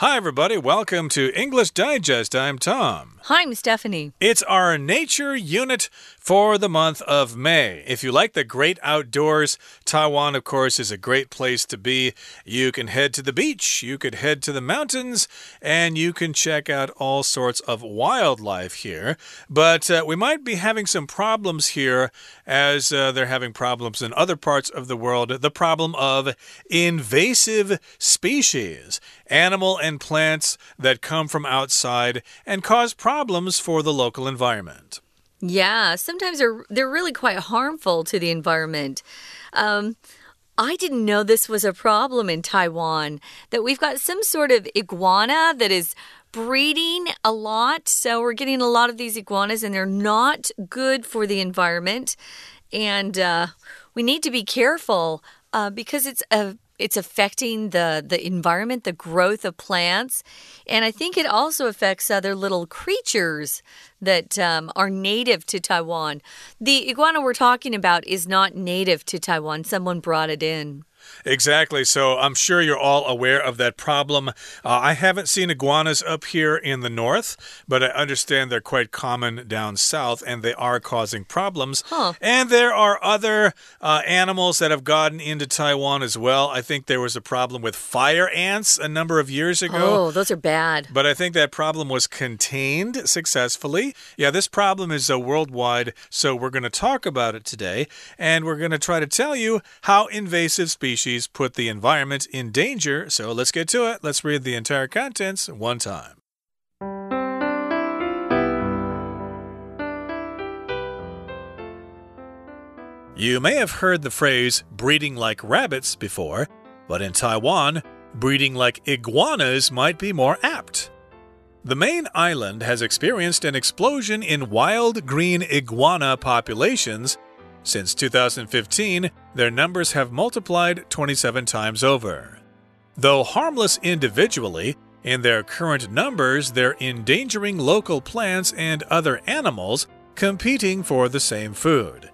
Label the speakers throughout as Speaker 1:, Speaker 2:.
Speaker 1: Hi, everybody. Welcome to English Digest. I'm Tom.
Speaker 2: Hi, I'm Stephanie.
Speaker 1: It's our nature unit for the month of May. If you like the great outdoors, Taiwan, of course, is a great place to be. You can head to the beach, you could head to the mountains, and you can check out all sorts of wildlife here. But uh, we might be having some problems here as uh, they're having problems in other parts of the world. The problem of invasive species, animal and plants that come from outside and cause problems for the local environment.
Speaker 2: Yeah, sometimes they're they're really quite harmful to the environment. Um, I didn't know this was a problem in Taiwan, that we've got some sort of iguana that is breeding a lot. So we're getting a lot of these iguanas, and they're not good for the environment. And uh, we need to be careful uh, because it's a it's affecting the the environment, the growth of plants, and I think it also affects other little creatures that um, are native to Taiwan. The iguana we're talking about is not native to Taiwan. Someone brought it in.
Speaker 1: Exactly. So I'm sure you're all aware of that problem. Uh, I haven't seen iguanas up here in the north, but I understand they're quite common down south and they are causing problems.
Speaker 2: Huh.
Speaker 1: And there are other uh, animals that have gotten into Taiwan as well. I think there was a problem with fire ants a number of years ago.
Speaker 2: Oh, those are bad.
Speaker 1: But I think that problem was contained successfully. Yeah, this problem is uh, worldwide, so we're going to talk about it today, and we're going to try to tell you how invasive species species put the environment in danger. So let's get to it. Let's read the entire contents one time. You may have heard the phrase breeding like rabbits before, but in Taiwan, breeding like iguanas might be more apt. The main island has experienced an explosion in wild green iguana populations since 2015, their numbers have multiplied 27 times over. Though harmless individually, in their current numbers, they're endangering local plants and other animals competing for the same food.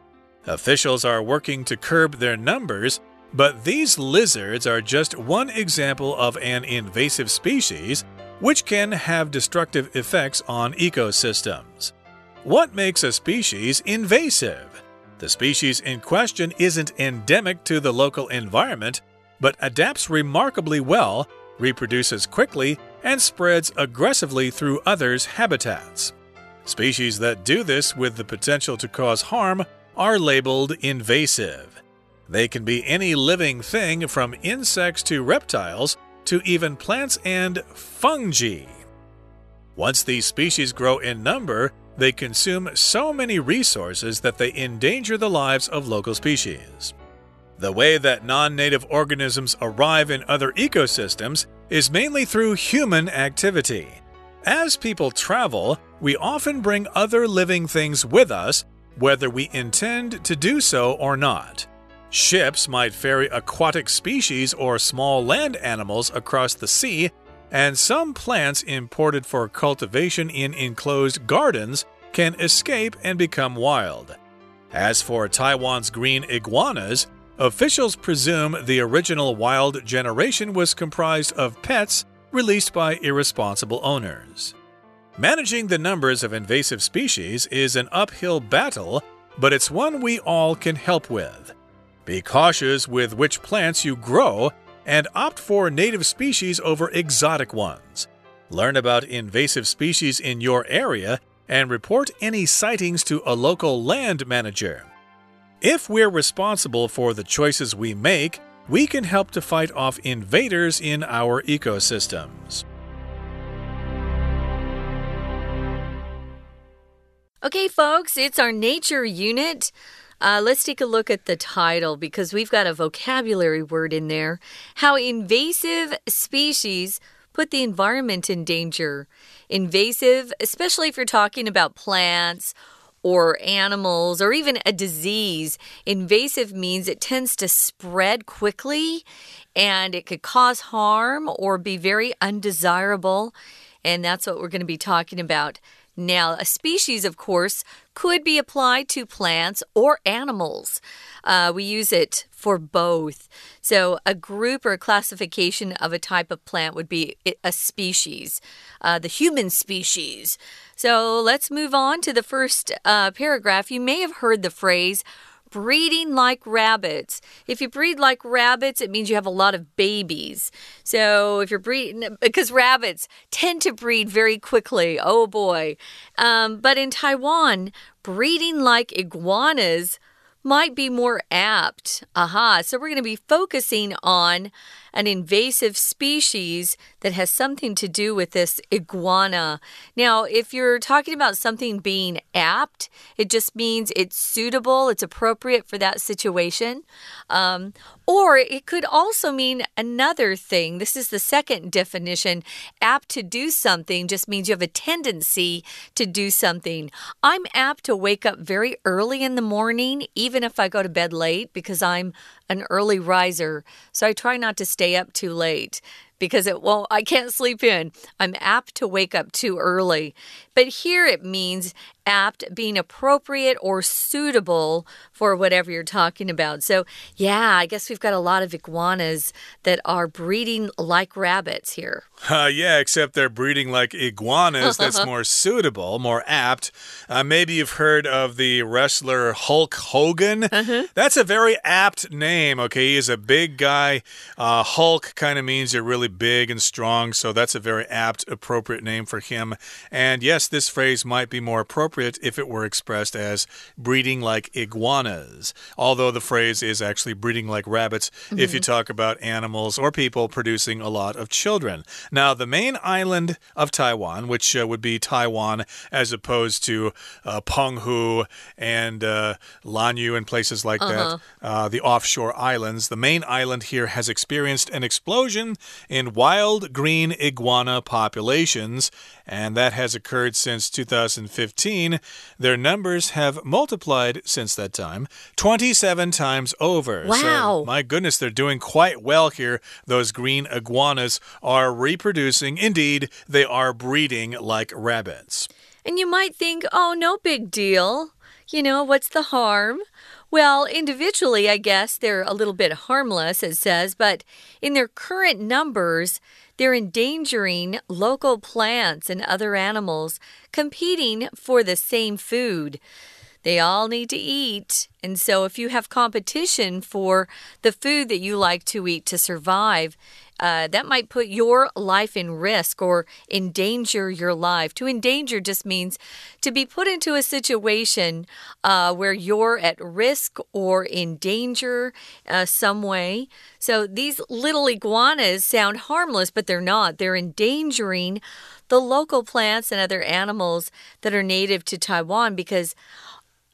Speaker 1: Officials are working to curb their numbers, but these lizards are just one example of an invasive species which can have destructive effects on ecosystems. What makes a species invasive? The species in question isn't endemic to the local environment, but adapts remarkably well, reproduces quickly, and spreads aggressively through others' habitats. Species that do this with the potential to cause harm are labeled invasive. They can be any living thing from insects to reptiles to even plants and fungi. Once these species grow in number, they consume so many resources that they endanger the lives of local species. The way that non native organisms arrive in other ecosystems is mainly through human activity. As people travel, we often bring other living things with us, whether we intend to do so or not. Ships might ferry aquatic species or small land animals across the sea and some plants imported for cultivation in enclosed gardens can escape and become wild. As for Taiwan's green iguanas, officials presume the original wild generation was comprised of pets released by irresponsible owners. Managing the numbers of invasive species is an uphill battle, but it's one we all can help with. Be cautious with which plants you grow and opt for native species over exotic ones. Learn about invasive species in your area and report any sightings to a local land manager. If we're responsible for the choices we make, we can help to fight off invaders in our ecosystems.
Speaker 2: Okay, folks, it's our nature unit. Uh, let's take a look at the title because we've got a vocabulary word in there. How invasive species put the environment in danger. Invasive, especially if you're talking about plants or animals or even a disease. Invasive means it tends to spread quickly and it could cause harm or be very undesirable. And that's what we're going to be talking about Now, a species, of course, could be applied to plants or animals. Uh, we use it for both. So, a group or classification of a type of plant would be a species, uh, the human species. So, let's move on to the first uh, paragraph. You may have heard the phrase breeding like rabbits. If you breed like rabbits, it means you have a lot of babies. So if you're breeding, because rabbits tend to breed very quickly. Oh boy. Um, but in Taiwan, breeding like iguanas might be more apt. Aha. So we're going to be focusing on an invasive species that has something to do with this iguana. Now, if you're talking about something being apt, it just means it's suitable, it's appropriate for that situation. Um, or it could also mean another thing. This is the second definition. Apt to do something just means you have a tendency to do something. I'm apt to wake up very early in the morning, even if I go to bed late, because I'm an early riser, so I try not to stay up too late because it won't I can't sleep in. I'm apt to wake up too early. But here it means apt being appropriate or suitable for whatever you're talking about. So, yeah, I guess we've got a lot of iguanas that are breeding like rabbits here.
Speaker 1: Uh, yeah, except they're breeding like iguanas. That's more suitable, more apt. Uh, maybe you've heard of the wrestler Hulk Hogan. Uh -huh. That's a very apt name, okay? He is a big guy. Uh, Hulk kind of means you're really big and strong, so that's a very apt, appropriate name for him. And yes, this phrase might be more appropriate if it were expressed as breeding like iguanas, although the phrase is actually breeding like rabbits mm -hmm. if you mm-hmm. talk about animals or people producing a lot of children. Now, the main island of Taiwan, which uh, would be Taiwan as opposed to uh, Penghu and uh, Lanyu and places like -huh. that, uh, the offshore islands, the main island here has experienced an explosion in wild green iguana populations, and that has occurred since 2015. Their numbers have multiplied since that time 27 times over.
Speaker 2: Wow.
Speaker 1: So, my goodness, they're doing quite well here. Those green iguanas are reproducing. Indeed, they are breeding like rabbits.
Speaker 2: And you might think, oh, no big deal. You know, what's the harm? Well, individually, I guess they're a little bit harmless, it says, but in their current numbers, they're endangering local plants and other animals competing for the same food. They all need to eat. And so, if you have competition for the food that you like to eat to survive, uh, that might put your life in risk or endanger your life. To endanger just means to be put into a situation uh, where you're at risk or in danger uh, some way. So these little iguanas sound harmless, but they're not. They're endangering the local plants and other animals that are native to Taiwan because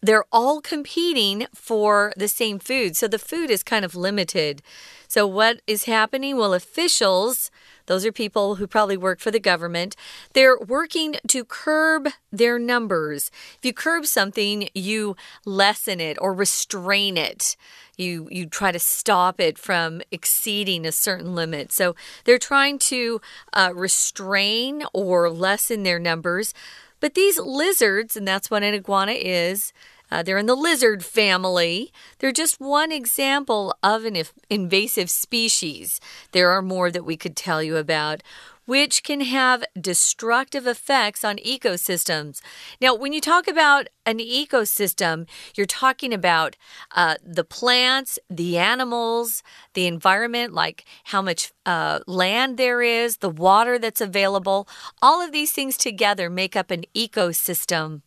Speaker 2: they're all competing for the same food. So the food is kind of limited. So, what is happening? Well, officials, those are people who probably work for the government, they're working to curb their numbers. If you curb something, you lessen it or restrain it. You, you try to stop it from exceeding a certain limit. So, they're trying to uh, restrain or lessen their numbers. But these lizards, and that's what an iguana is, uh, they're in the lizard family. They're just one example of an invasive species. There are more that we could tell you about which can have destructive effects on ecosystems. Now, when you talk about an ecosystem, you're talking about uh, the plants, the animals, the environment, like how much uh, land there is, the water that's available. All of these things together make up an ecosystem.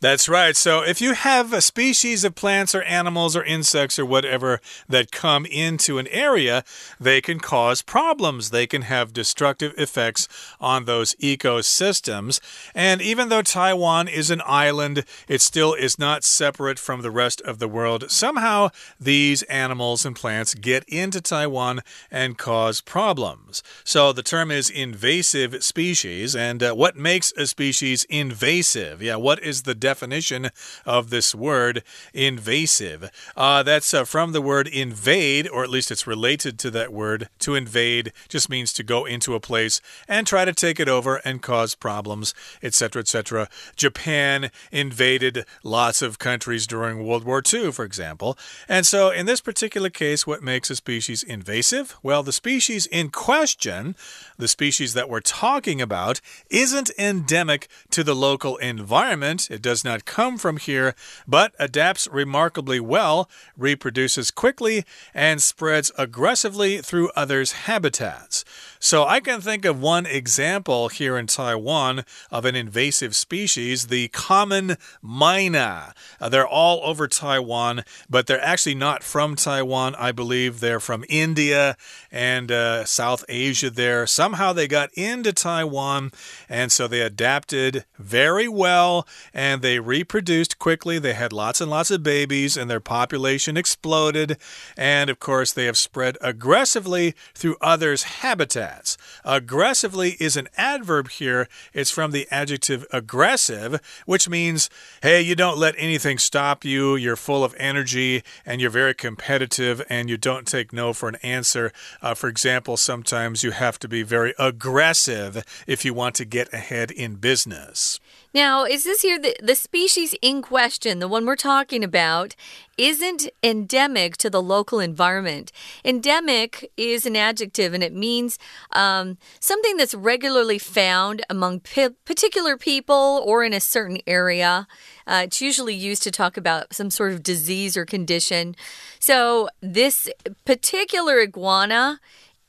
Speaker 1: That's right. So if you have a species of plants or animals or insects or whatever that come into an area, they can cause problems. They can have destructive effects on those ecosystems. And even though Taiwan is an island, it still is not separate from the rest of the world. Somehow these animals and plants get into Taiwan and cause problems. So the term is invasive species. And uh, what makes a species invasive? Yeah, what is the definition of this word, invasive. Uh, that's uh, from the word invade, or at least it's related to that word. To invade just means to go into a place and try to take it over and cause problems, etc., etc. Japan invaded lots of countries during World War II, for example. And so, in this particular case, what makes a species invasive? Well, the species in question, the species that we're talking about, isn't endemic to the local environment. It does not come from here, but adapts remarkably well, reproduces quickly, and spreads aggressively through others' habitats. So I can think of one example here in Taiwan of an invasive species, the common myna. Uh, they're all over Taiwan, but they're actually not from Taiwan. I believe they're from India and uh, South Asia there. Somehow they got into Taiwan, and so they adapted very well and they reproduced quickly. They had lots and lots of babies, and their population exploded. And of course, they have spread aggressively through others' habitats. Aggressively is an adverb here. It's from the adjective aggressive, which means, hey, you don't let anything stop you. You're full of energy and you're very competitive and you don't take no for an answer. Uh, for example, sometimes you have to be very aggressive if you want to get ahead in business.
Speaker 2: Now, is this here the, the species in question, the one we're talking about, isn't endemic to the local environment? Endemic is an adjective and it means um, something that's regularly found among particular people or in a certain area. Uh, it's usually used to talk about some sort of disease or condition. So, this particular iguana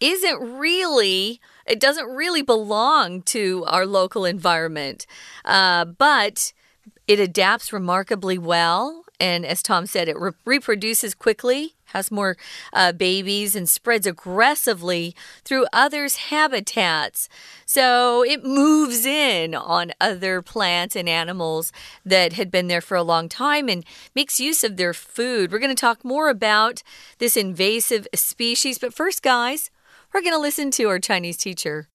Speaker 2: isn't really it doesn't really belong to our local environment, uh, but it adapts remarkably well. And as Tom said, it re reproduces quickly, has more uh, babies, and spreads aggressively through others' habitats. So it moves in on other plants and animals that had been there for a long time and makes use of their food. We're going to talk more about this invasive species. But first, guys, we're going to listen to our Chinese teacher.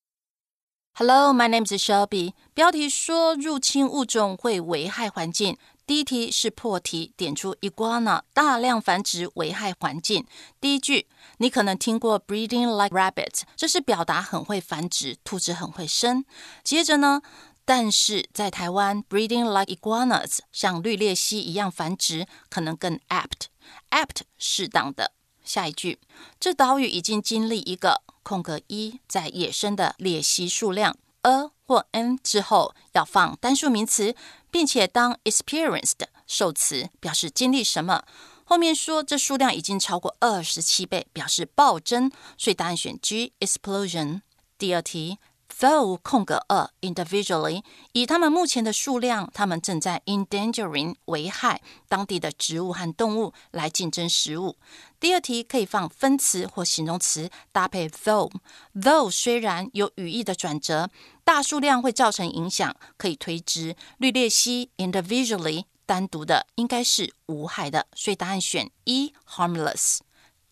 Speaker 3: Hello, my name is Shelby. 标题说入侵物种会危害环境。第一题是破题，点出 iguana 大量繁殖危害环境。第一句，你可能听过 breeding like rabbits，这是表达很会繁殖，兔子很会生。接着呢，但是在台湾 breeding like iguanas 像绿鬣蜥一样繁殖，可能更 apt，apt 适当的。下一句，这岛屿已经经历一个 空格一在野生的鬣蜥数量 a 或 n 之后要放单数名词，并且当 experienced 受词表示经历什么，后面说这数量已经超过二十七倍，表示暴增，所以答案选 G explosion。第二题。Though 空格二 individually，以他们目前的数量，他们正在 endangering 危害当地的植物和动物来竞争食物。第二题可以放分词或形容词搭配 though。Though 虽然有语义的转折，大数量会造成影响，可以推知绿鬣蜥 individually 单独的应该是无害的，所以答案选一 harmless。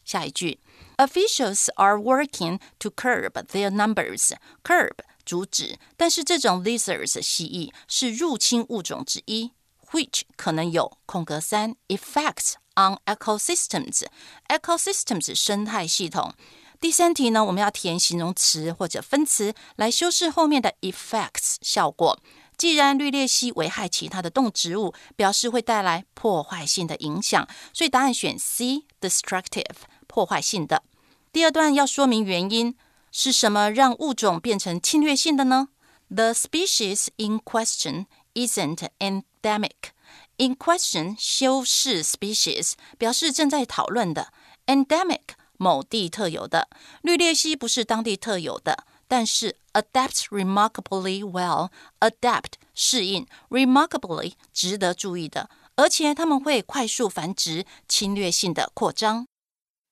Speaker 3: 下一句。Officials are working to curb their numbers. Curb 阻止，但是这种 lizards 蜥蜴是入侵物种之一，which 可能有空格三 effects on ecosystems. Ecosystems 生态系统。第三题呢，我们要填形容词或者分词来修饰后面的 effects 效果。既然绿鬣蜥危害其他的动植物，表示会带来破坏性的影响，所以答案选 C，destructive。 破坏性的。第二段要说明原因是什么让物种变成侵略性的呢？The species in question isn't endemic. In question 修饰 species 表示正在讨论的，endemic 某地特有的。绿鬣蜥不是当地特有的，但是 adapt remarkably well. Adapt 适应，remarkably 值得注意的，而且它们会快速繁殖，侵略性的扩张。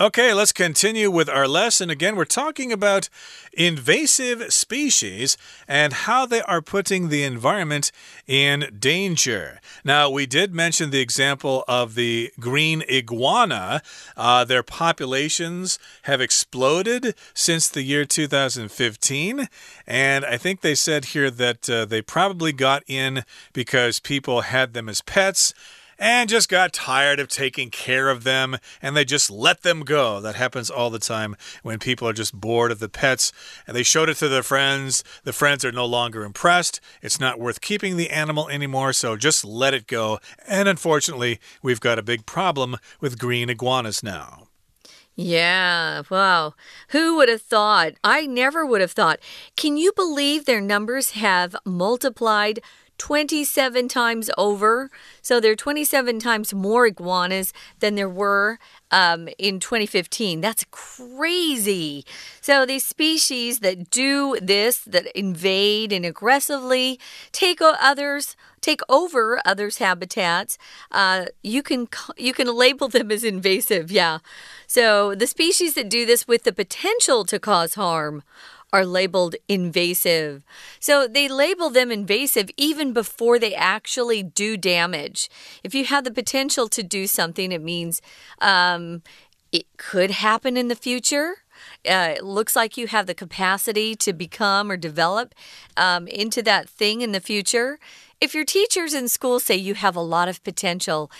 Speaker 1: Okay, let's continue with our lesson. Again, we're talking about invasive species and how they are putting the environment in danger. Now, we did mention the example of the green iguana. Uh, their populations have exploded since the year 2015. And I think they said here that uh, they probably got in because people had them as pets and just got tired of taking care of them and they just let them go. That happens all the time when people are just bored of the pets and they showed it to their friends. The friends are no longer impressed. It's not worth keeping the animal anymore, so just let it go. And unfortunately, we've got a big problem with green iguanas now.
Speaker 2: Yeah, wow. Who would have thought? I never would have thought. Can you believe their numbers have multiplied 27 times over. So there are 27 times more iguanas than there were um, in 2015. That's crazy. So these species that do this, that invade and aggressively take others take over others' habitats. Uh, you can you can label them as invasive. Yeah. So the species that do this with the potential to cause harm are labeled invasive. So they label them invasive even before they actually do damage. If you have the potential to do something, it means um, it could happen in the future. Uh, it looks like you have the capacity to become or develop um, into that thing in the future. If your teachers in school say you have a lot of potential,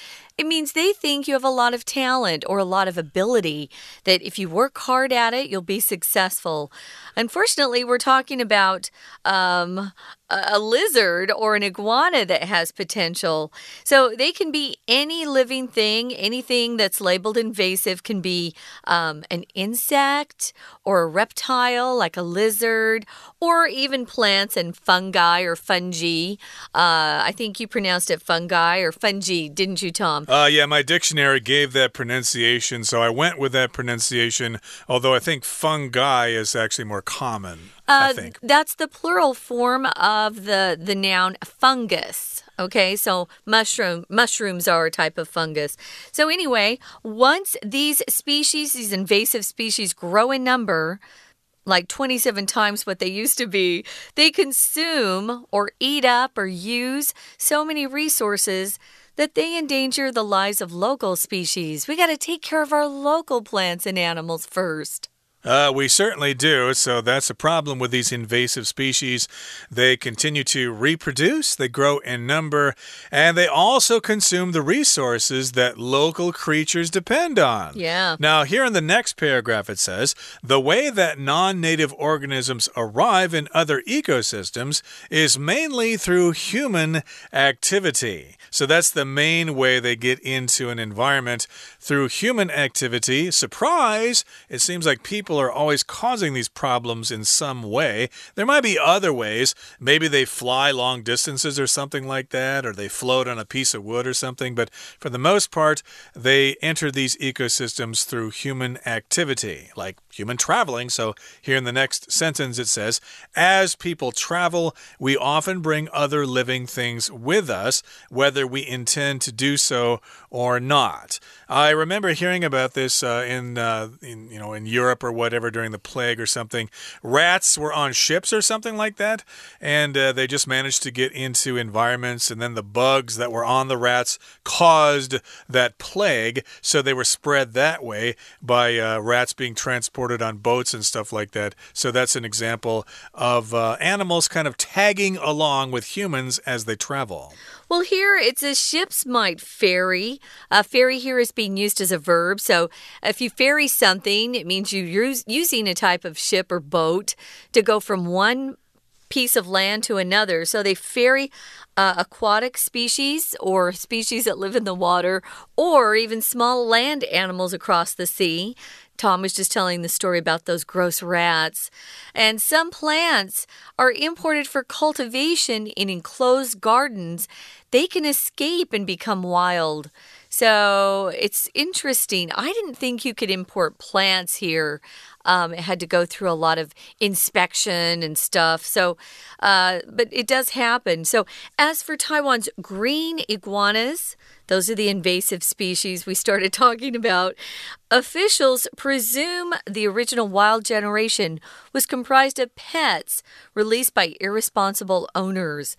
Speaker 2: it means they think you have a lot of talent or a lot of ability, that if you work hard at it, you'll be successful. Unfortunately, we're talking about um, a lizard or an iguana that has potential. So they can be any living thing, anything that's labeled invasive can be um, an insect or a reptile like a lizard, or even plants and fungi or fungi. Uh, I think you pronounced it fungi or fungi, didn't you, Tom?
Speaker 1: Uh, yeah, my dictionary gave that pronunciation, so I went with that pronunciation, although I think fungi is actually more common. Uh.
Speaker 2: That's the plural form of the, the noun fungus. Okay, so mushroom mushrooms are a type of fungus. So anyway, once these species, these invasive species grow in number, like 27 times what they used to be, they consume or eat up or use so many resources that they endanger the lives of local species. We got to take care of our local plants and animals first.
Speaker 1: Uh, we certainly do. So that's a problem with these invasive species. They continue to reproduce, they grow in number, and they also consume the resources that local creatures depend on.
Speaker 2: Yeah.
Speaker 1: Now, here in the next paragraph, it says the way that non native organisms arrive in other ecosystems is mainly through human activity. So that's the main way they get into an environment through human activity. Surprise! It seems like people are always causing these problems in some way. There might be other ways. Maybe they fly long distances or something like that, or they float on a piece of wood or something. But for the most part, they enter these ecosystems through human activity, like human traveling. So here in the next sentence, it says, As people travel, we often bring other living things with us, whether we intend to do so or not. I remember hearing about this uh, in, uh, in, you know, in Europe or whatever during the plague or something. Rats were on ships or something like that, and uh, they just managed to get into environments, and then the bugs that were on the rats caused that plague, so they were spread that way by uh, rats being transported on boats and stuff like that. So that's an example of uh, animals kind of tagging along with humans as they travel.
Speaker 2: Well, here it's a ships might ferry. A ferry here is being used as a verb. So if you ferry something, it means you're using a type of ship or boat to go from one piece of land to another. So they ferry uh, aquatic species or species that live in the water or even small land animals across the sea. Tom was just telling the story about those gross rats. And some plants are imported for cultivation in enclosed gardens. They can escape and become wild. So it's interesting. I didn't think you could import plants here. Um, it had to go through a lot of inspection and stuff. So, uh, but it does happen. So, as for Taiwan's green iguanas, those are the invasive species we started talking about. Officials presume the original wild generation was comprised of pets released by irresponsible owners.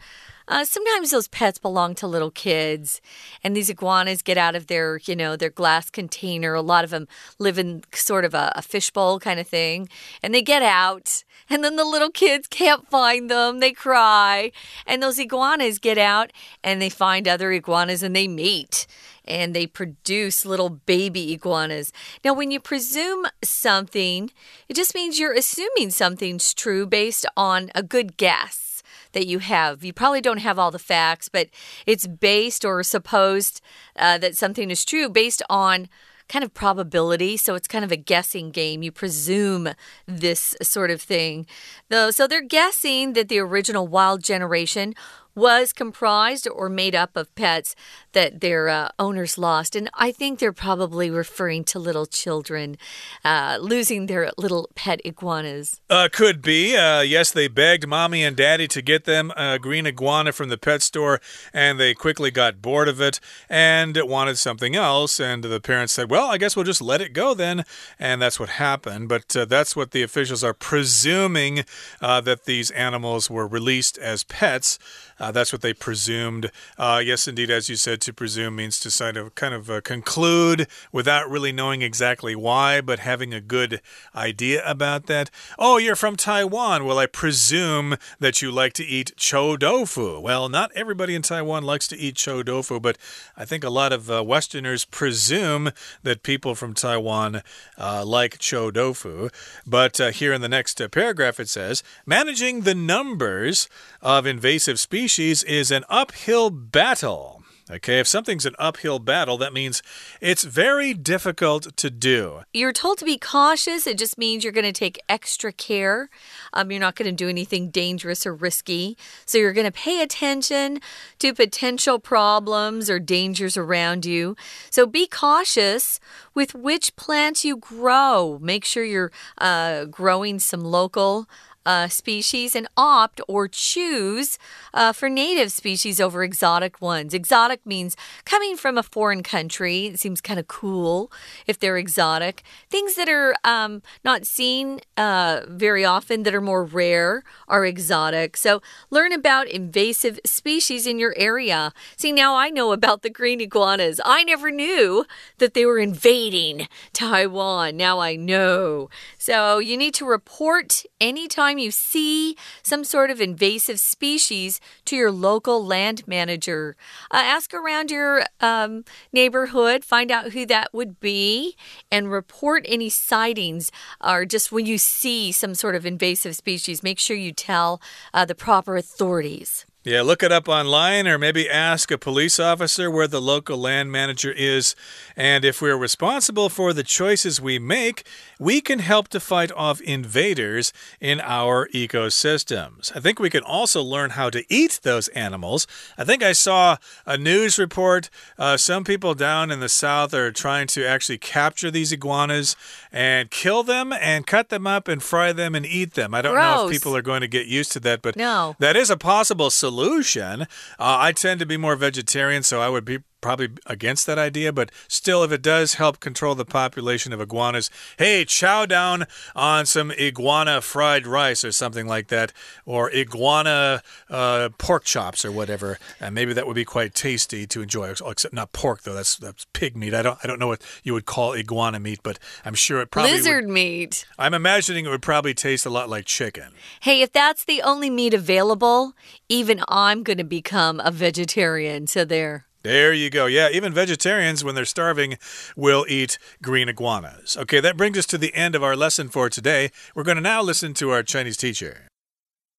Speaker 2: Uh, sometimes those pets belong to little kids, and these iguanas get out of their, you know, their glass container. A lot of them live in sort of a, a fishbowl kind of thing, and they get out, and then the little kids can't find them. They cry, and those iguanas get out, and they find other iguanas, and they mate and they produce little baby iguanas. Now, when you presume something, it just means you're assuming something's true based on a good guess that you have. You probably don't have all the facts, but it's based or supposed uh, that something is true based on kind of probability. So it's kind of a guessing game. You presume this sort of thing. Though, so they're guessing that the original wild generation was comprised or made up of pets that their uh, owners lost. And I think they're probably referring to little children uh, losing their little pet iguanas.
Speaker 1: Uh, could be. Uh, yes, they begged mommy and daddy to get them a green iguana from the pet store, and they quickly got bored of it and wanted something else. And the parents said, Well, I guess we'll just let it go then. And that's what happened. But uh, that's what the officials are presuming uh, that these animals were released as pets. Uh, that's what they presumed. Uh, yes, indeed, as you said, to presume means to sort of kind of uh, conclude without really knowing exactly why, but having a good idea about that. Oh, you're from Taiwan. Well, I presume that you like to eat chou tofu. Well, not everybody in Taiwan likes to eat chou tofu, but I think a lot of uh, Westerners presume that people from Taiwan uh, like chou tofu. But uh, here in the next paragraph, it says managing the numbers of invasive species is an uphill battle. Okay, if something's an uphill battle, that means it's very difficult to do.
Speaker 2: You're told to be cautious. It just means you're going to take extra care. Um, you're not going to do anything dangerous or risky. So you're going to pay attention to potential problems or dangers around you. So be cautious with which plants you grow. Make sure you're uh, growing some local uh, species and opt or choose uh, for native species over exotic ones. Exotic means coming from a foreign country. It seems kind of cool if they're exotic. Things that are um, not seen uh, very often, that are more rare, are exotic. So learn about invasive species in your area. See, now I know about the green iguanas. I never knew that they were invading Taiwan. Now I know. So you need to report anytime you see some sort of invasive species to your local land manager. Uh, ask around your um, neighborhood, find out who that would be, and report any sightings or just when you see some sort of invasive species. Make sure you tell uh, the proper authorities.
Speaker 1: Yeah, look it up online or maybe ask a police officer where the local land manager is. And if we're responsible for the choices we make, we can help to fight off invaders in our ecosystems. I think we can also learn how to eat those animals. I think I saw a news report. Uh, some people down in the south are trying to actually capture these iguanas and kill them and cut them up and fry them and eat them. I don't
Speaker 2: Gross.
Speaker 1: know if people are going to get used to that, but
Speaker 2: no.
Speaker 1: that is a possible solution solution. Uh, I tend to be more vegetarian, so I would be probably against that idea, but still, if it does help control the population of iguanas, hey, chow down on some iguana fried rice or something like that, or iguana uh, pork chops or whatever. And maybe that would be quite tasty to enjoy. Except not pork though. That's that's pig meat. I don't I don't know what you would call iguana meat, but I'm sure it probably
Speaker 2: lizard
Speaker 1: would,
Speaker 2: meat.
Speaker 1: I'm imagining it would probably taste a lot like chicken.
Speaker 2: Hey, if that's the only meat available, even I'm going to become a vegetarian. So there.
Speaker 1: There you go. Yeah, even vegetarians, when they're starving, will eat green iguanas. Okay, that brings us to the end of our lesson for today. We're going to now listen to our Chinese teacher.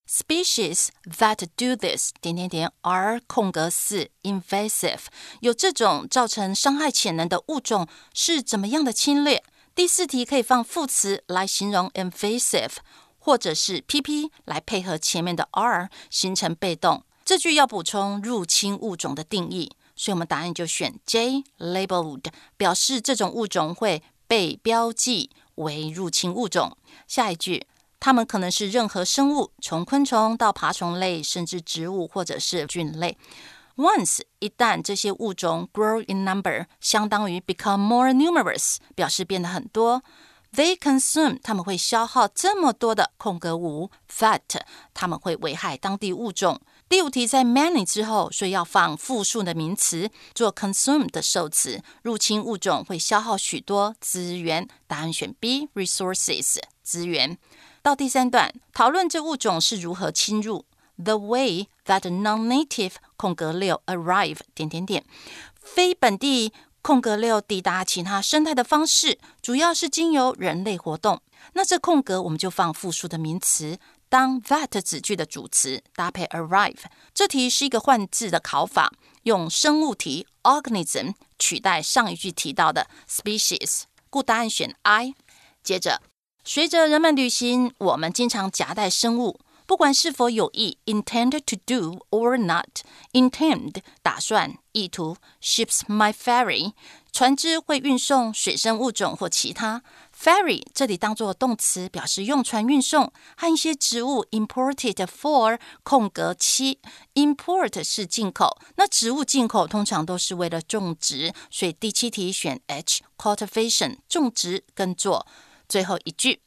Speaker 3: Species that do this 点点点 are 空格四 invasive，有这种造成伤害潜能的物种是怎么样的侵略？第四题可以放副词来形容 invasive，或者是 pp 来配合前面的 are 形成被动。这句要补充入侵物种的定义。 所以我们答案就选 J，labeled，表示这种物种会被标记为入侵物种。下一句，它们可能是任何生物，从昆虫到爬虫类，甚至植物或者是菌类。Once 一旦这些物种 grow in number，相当于 become more numerous，表示变得很多。They consume，他们会消耗这么多的空格物 fat，他们会危害当地物种。第五题在 many 之后，所以要放复数的名词做 consume 的受词。入侵物种会消耗许多资源，答案选 B，resources 资源。到第三段，讨论这物种是如何侵入。The way that non-native 空格六 arrive 点点点，非本地空格六抵达其他生态的方式，主要是经由人类活动。那这空格我们就放复数的名词，当 that 子句的主词搭配 arrive。这题是一个换字的考法，用生物题 organism 取代上一句提到的 species，故答案选 I。接着，随着人们旅行，我们经常夹带生物。不管是否有意 intended to do or not intend 打算意图 ships my ferry 船只会运送水生物种或其他 ferry 这里当做动词表示用船运送和一些植物 imported for 空格七 import 是进口那植物进口通常都是为了种植所以第七题选 H cultivation 种植耕作最后一句。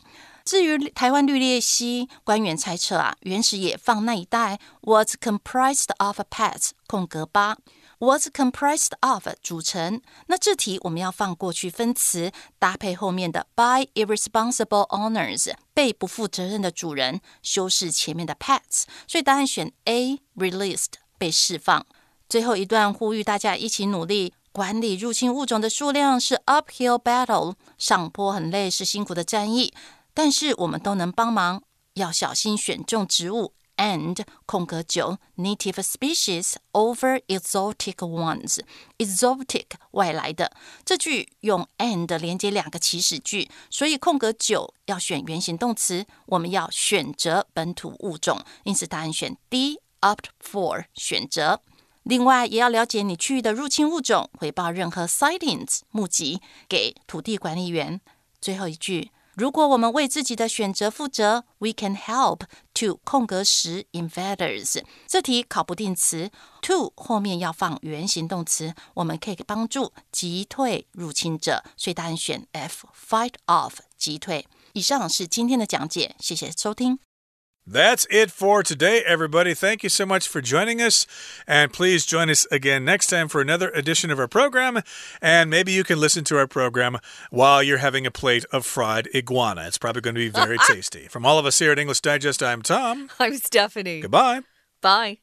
Speaker 3: 至于台湾绿鬣蜥，官员猜测啊，原始野放那一带 was comprised of pets 空格八 was comprised of 组成。那这题我们要放过去分词，搭配后面的 by irresponsible owners 被不负责任的主人，修饰前面的 pets。所以答案选 A released 被释放。最后一段呼吁大家一起努力。管理入侵物种的数量是 uphill battle，上坡很累，是辛苦的战役。但是我们都能帮忙，要小心选种植物，and 空格九 native species over exotic ones。exotic 外来的，这句用 and 连接两个祈使句，所以空格九要选原形动词，我们要选择本土物种，因此答案选 D。opt for 选择。另外，也要了解你区域的入侵物种，回报任何 sightings 目击给土地管理员。最后一句。如果我们为自己的选择负责，we can help to 空格时 invaders。这题考不定词 to 后面要放原形动词，我们可以帮助击退入侵者，所以答案选 F，fight off 击退。以上是今天的讲解，谢谢收听。
Speaker 1: That's it for today, everybody. Thank you so much for joining us. And please join us again next time for another edition of our program. And maybe you can listen to our program while you're having a plate of fried iguana. It's probably going to be very tasty. From all of us here at English Digest, I'm Tom.
Speaker 2: I'm Stephanie.
Speaker 1: Goodbye.
Speaker 2: Bye.